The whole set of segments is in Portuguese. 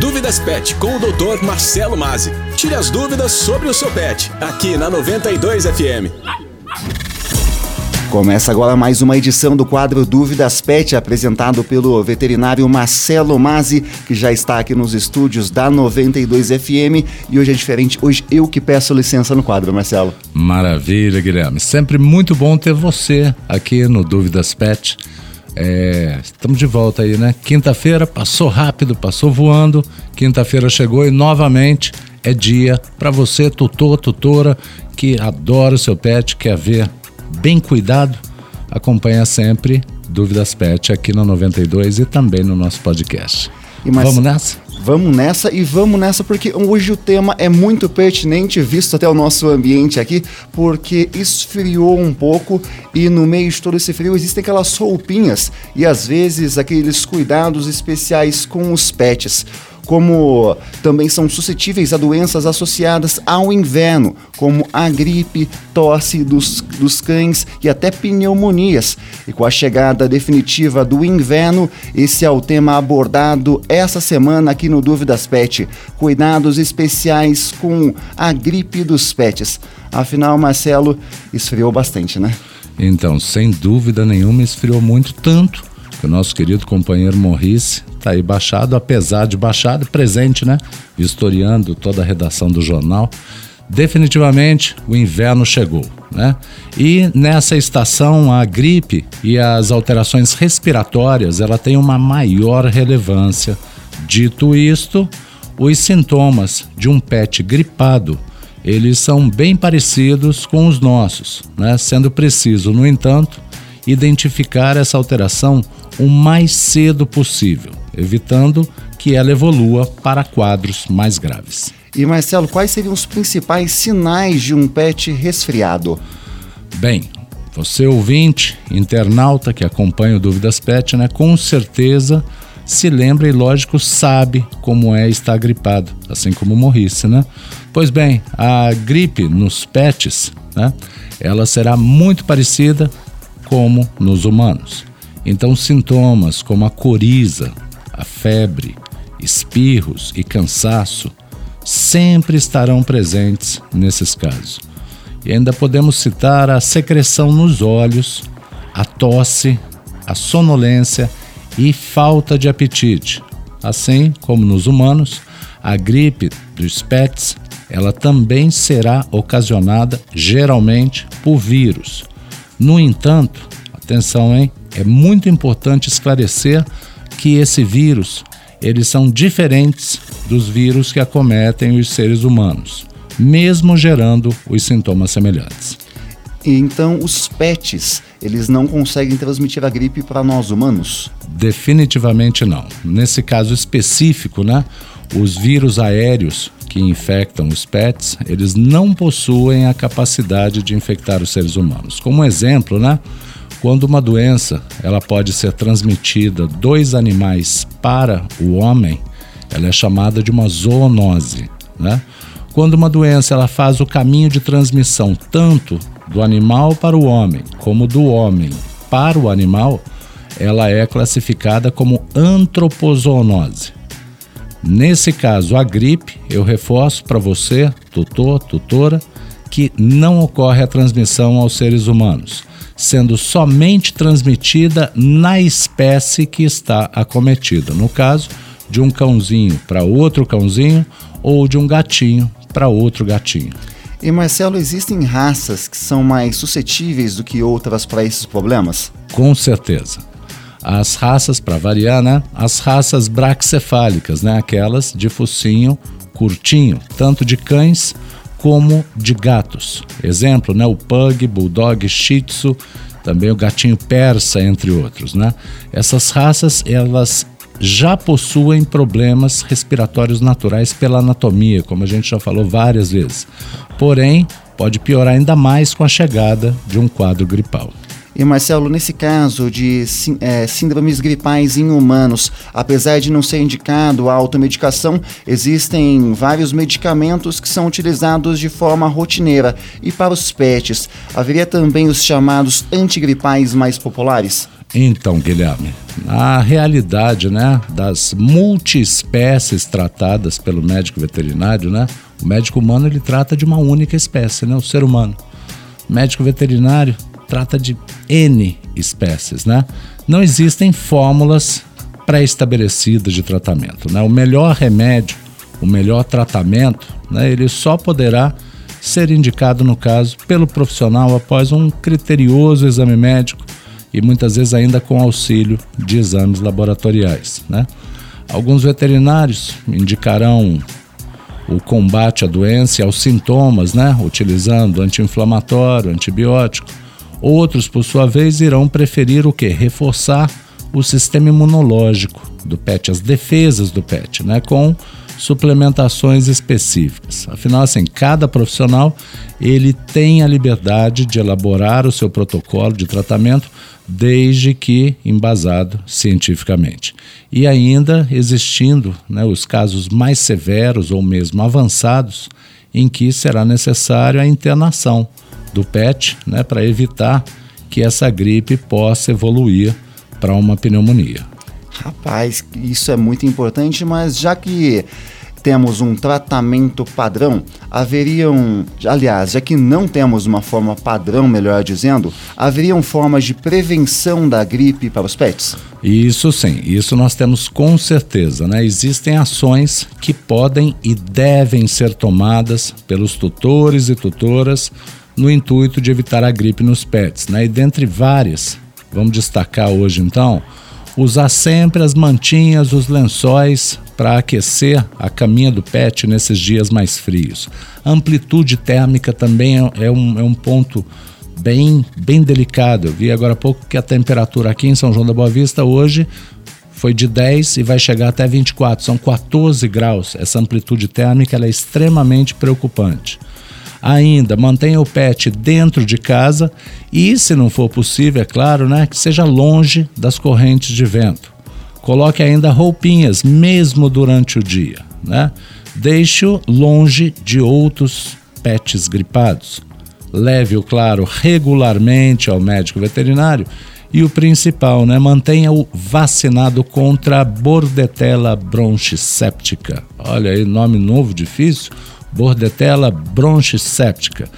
Dúvidas Pet com o Dr. Marcelo Mazzi. Tire as dúvidas sobre o seu pet, aqui na 92 FM. Começa agora mais uma edição do quadro Dúvidas Pet, apresentado pelo veterinário Marcelo Mazzi, que já está aqui nos estúdios da 92 FM. E hoje é diferente, hoje eu que peço licença no quadro, Marcelo. Maravilha, Guilherme. Sempre muito bom ter você aqui no Dúvidas Pet. É, estamos de volta aí, né? Quinta-feira passou rápido, passou voando. Quinta-feira chegou e novamente é dia para você, tutor, tutora, que adora o seu pet, quer ver bem cuidado, acompanha sempre Dúvidas Pet aqui na 92 e também no nosso podcast. Vamos nessa? Vamos nessa e vamos nessa porque hoje o tema é muito pertinente, visto até o nosso ambiente aqui, porque esfriou um pouco e no meio de todo esse frio existem aquelas roupinhas e às vezes aqueles cuidados especiais com os pets como também são suscetíveis a doenças associadas ao inverno, como a gripe, tosse dos, dos cães e até pneumonias. E com a chegada definitiva do inverno, esse é o tema abordado essa semana aqui no Dúvidas Pet: cuidados especiais com a gripe dos pets. Afinal, Marcelo, esfriou bastante, né? Então, sem dúvida nenhuma, esfriou muito tanto que o nosso querido companheiro Morrice está aí baixado, apesar de baixado, presente, né? Vistoriando toda a redação do jornal. Definitivamente o inverno chegou, né? E nessa estação a gripe e as alterações respiratórias ela tem uma maior relevância. Dito isto, os sintomas de um pet gripado eles são bem parecidos com os nossos, né? Sendo preciso, no entanto, identificar essa alteração o mais cedo possível, evitando que ela evolua para quadros mais graves. E Marcelo, quais seriam os principais sinais de um pet resfriado? Bem, você ouvinte, internauta que acompanha o Dúvidas Pet, né, com certeza se lembra e lógico sabe como é estar gripado, assim como morrisse, né? Pois bem, a gripe nos pets, né, ela será muito parecida como nos humanos. Então, sintomas como a coriza, a febre, espirros e cansaço sempre estarão presentes nesses casos. E ainda podemos citar a secreção nos olhos, a tosse, a sonolência e falta de apetite. Assim como nos humanos, a gripe dos pets, ela também será ocasionada geralmente por vírus. No entanto, atenção, hein? É muito importante esclarecer que esse vírus, eles são diferentes dos vírus que acometem os seres humanos, mesmo gerando os sintomas semelhantes. Então, os pets, eles não conseguem transmitir a gripe para nós humanos? Definitivamente não. Nesse caso específico, né, os vírus aéreos que infectam os pets, eles não possuem a capacidade de infectar os seres humanos. Como exemplo, né, quando uma doença ela pode ser transmitida dos animais para o homem, ela é chamada de uma zoonose. Né? Quando uma doença ela faz o caminho de transmissão tanto do animal para o homem, como do homem para o animal, ela é classificada como antropozoonose. Nesse caso, a gripe, eu reforço para você, tutor, tutora, que não ocorre a transmissão aos seres humanos sendo somente transmitida na espécie que está acometida. No caso, de um cãozinho para outro cãozinho ou de um gatinho para outro gatinho. E Marcelo, existem raças que são mais suscetíveis do que outras para esses problemas? Com certeza. As raças, para variar, né? As raças braxcefálicas, né? Aquelas de focinho curtinho, tanto de cães como de gatos. Exemplo, né, o pug, bulldog, shih tzu, também o gatinho persa, entre outros, né? Essas raças, elas já possuem problemas respiratórios naturais pela anatomia, como a gente já falou várias vezes. Porém, pode piorar ainda mais com a chegada de um quadro gripal. E Marcelo, nesse caso de é, síndromes gripais em humanos, apesar de não ser indicado a automedicação, existem vários medicamentos que são utilizados de forma rotineira. E para os pets, haveria também os chamados antigripais mais populares? Então, Guilherme, a realidade, né, das multiespécies tratadas pelo médico veterinário, né, o médico humano ele trata de uma única espécie, né, o ser humano. O médico veterinário trata de N espécies, né? Não existem fórmulas pré-estabelecidas de tratamento, né? O melhor remédio, o melhor tratamento, né, ele só poderá ser indicado no caso pelo profissional após um criterioso exame médico e muitas vezes ainda com auxílio de exames laboratoriais. Né? Alguns veterinários indicarão o combate à doença e aos sintomas, né? utilizando anti-inflamatório, antibiótico. Outros, por sua vez, irão preferir o que? Reforçar o sistema imunológico do pet, as defesas do pet, né? com suplementações específicas. Afinal, assim, cada profissional ele tem a liberdade de elaborar o seu protocolo de tratamento desde que embasado cientificamente. E ainda existindo né, os casos mais severos ou mesmo avançados, em que será necessário a internação do PET né, para evitar que essa gripe possa evoluir para uma pneumonia. Rapaz, isso é muito importante, mas já que temos um tratamento padrão, haveriam, aliás, já que não temos uma forma padrão, melhor dizendo, haveriam formas de prevenção da gripe para os pets? Isso sim, isso nós temos com certeza, né? Existem ações que podem e devem ser tomadas pelos tutores e tutoras no intuito de evitar a gripe nos pets, né? E dentre várias, vamos destacar hoje então, usar sempre as mantinhas, os lençóis para aquecer a caminha do pet nesses dias mais frios. A amplitude térmica também é, é um, é um ponto bem, bem delicado. Eu vi agora há pouco que a temperatura aqui em São João da Boa Vista hoje foi de 10 e vai chegar até 24, são 14 graus. Essa amplitude térmica é extremamente preocupante. Ainda mantenha o pet dentro de casa e, se não for possível, é claro, né, que seja longe das correntes de vento. Coloque ainda roupinhas, mesmo durante o dia. Né? Deixe-o longe de outros pets gripados. Leve-o, claro, regularmente ao médico veterinário. E o principal, né? Mantenha-o vacinado contra a bordetela bronchiséptica. Olha aí, nome novo, difícil. Bordetela bronchiséptica.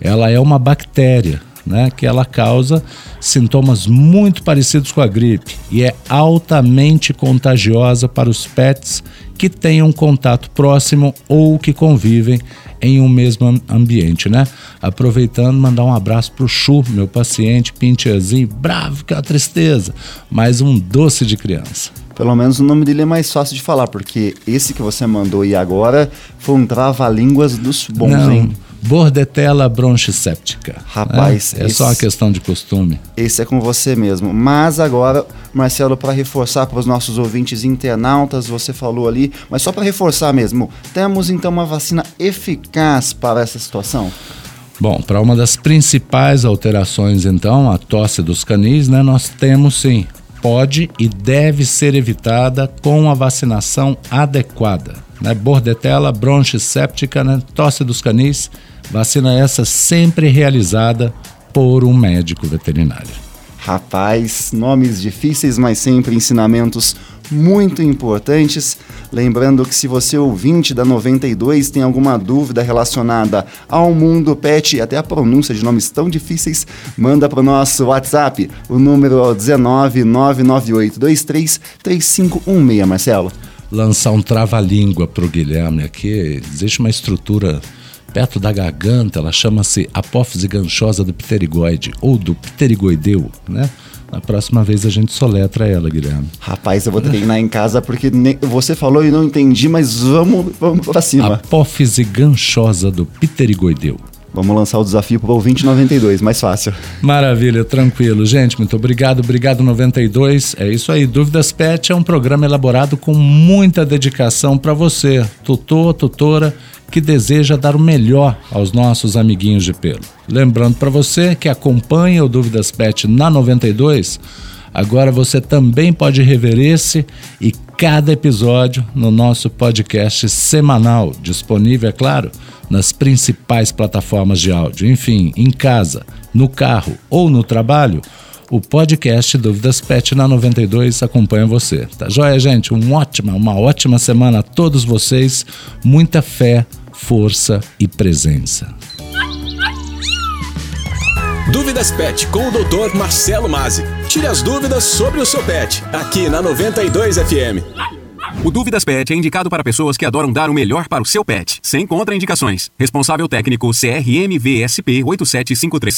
Ela é uma bactéria né, que ela causa sintomas muito parecidos com a gripe e é altamente contagiosa para os pets que tenham contato próximo ou que convivem em um mesmo ambiente, né? Aproveitando, mandar um abraço pro Chu, meu paciente, pinchezinho, bravo, que é a tristeza, mas um doce de criança. Pelo menos o nome dele é mais fácil de falar, porque esse que você mandou e agora foi um trava-línguas dos bons, Não, hein? Bordetella bronchiséptica. Rapaz, é, é esse, só uma questão de costume. Esse é com você mesmo. Mas agora, Marcelo, para reforçar para os nossos ouvintes internautas, você falou ali, mas só para reforçar mesmo, temos então uma vacina eficaz para essa situação? Bom, para uma das principais alterações, então, a tosse dos canis, né, nós temos sim, pode e deve ser evitada com a vacinação adequada. Né? Bordetella, bronche séptica, né? tosse dos canis, Vacina essa sempre realizada por um médico veterinário. Rapaz, nomes difíceis, mas sempre ensinamentos muito importantes. Lembrando que se você ouvinte da 92 tem alguma dúvida relacionada ao mundo pet e até a pronúncia de nomes tão difíceis, manda para o nosso WhatsApp. O número é 19 99823 3516, Marcelo. Lançar um trava-língua para o Guilherme aqui. Existe uma estrutura perto da garganta, ela chama-se apófise ganchosa do pterigoide ou do pterigoideu, né? Na próxima vez a gente soletra ela, Guilherme. Rapaz, eu vou treinar em casa porque você falou e não entendi, mas vamos, vamos pra cima. Apófise ganchosa do pterigoideu. Vamos lançar o desafio para o 2092, mais fácil. Maravilha, tranquilo. Gente, muito obrigado. Obrigado 92. É isso aí. Dúvidas Pet é um programa elaborado com muita dedicação para você, tutor, tutora que deseja dar o melhor aos nossos amiguinhos de pelo. Lembrando para você que acompanha o Dúvidas Pet na 92, agora você também pode rever esse e cada episódio no nosso podcast semanal, disponível, é claro, nas principais plataformas de áudio. Enfim, em casa, no carro ou no trabalho, o podcast Dúvidas Pet na 92 acompanha você. Tá joia, gente? Um ótima, uma ótima semana a todos vocês. Muita fé, força e presença. Dúvidas Pet com o Dr. Marcelo Mazzi. Tire as dúvidas sobre o seu pet, aqui na 92 FM. O Dúvidas Pet é indicado para pessoas que adoram dar o melhor para o seu pet, sem contraindicações. Responsável técnico CRMVSP 8753.